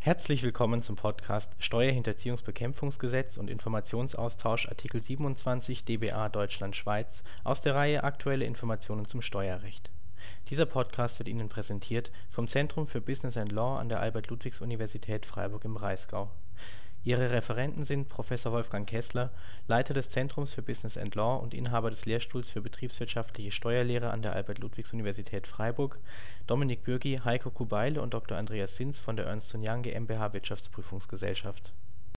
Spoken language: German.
Herzlich willkommen zum Podcast Steuerhinterziehungsbekämpfungsgesetz und Informationsaustausch Artikel 27 dBA Deutschland/Schweiz aus der Reihe Aktuelle Informationen zum Steuerrecht. Dieser Podcast wird Ihnen präsentiert vom Zentrum für Business and Law an der Albert-Ludwigs-Universität Freiburg im Breisgau. Ihre Referenten sind Prof. Wolfgang Keßler, Leiter des Zentrums für Business and Law und Inhaber des Lehrstuhls für betriebswirtschaftliche Steuerlehre an der Albert-Ludwigs-Universität Freiburg, Dominik Bürgi, Heiko Kubeile und Dr. Andreas Sinz von der Ernst & Young GmbH Wirtschaftsprüfungsgesellschaft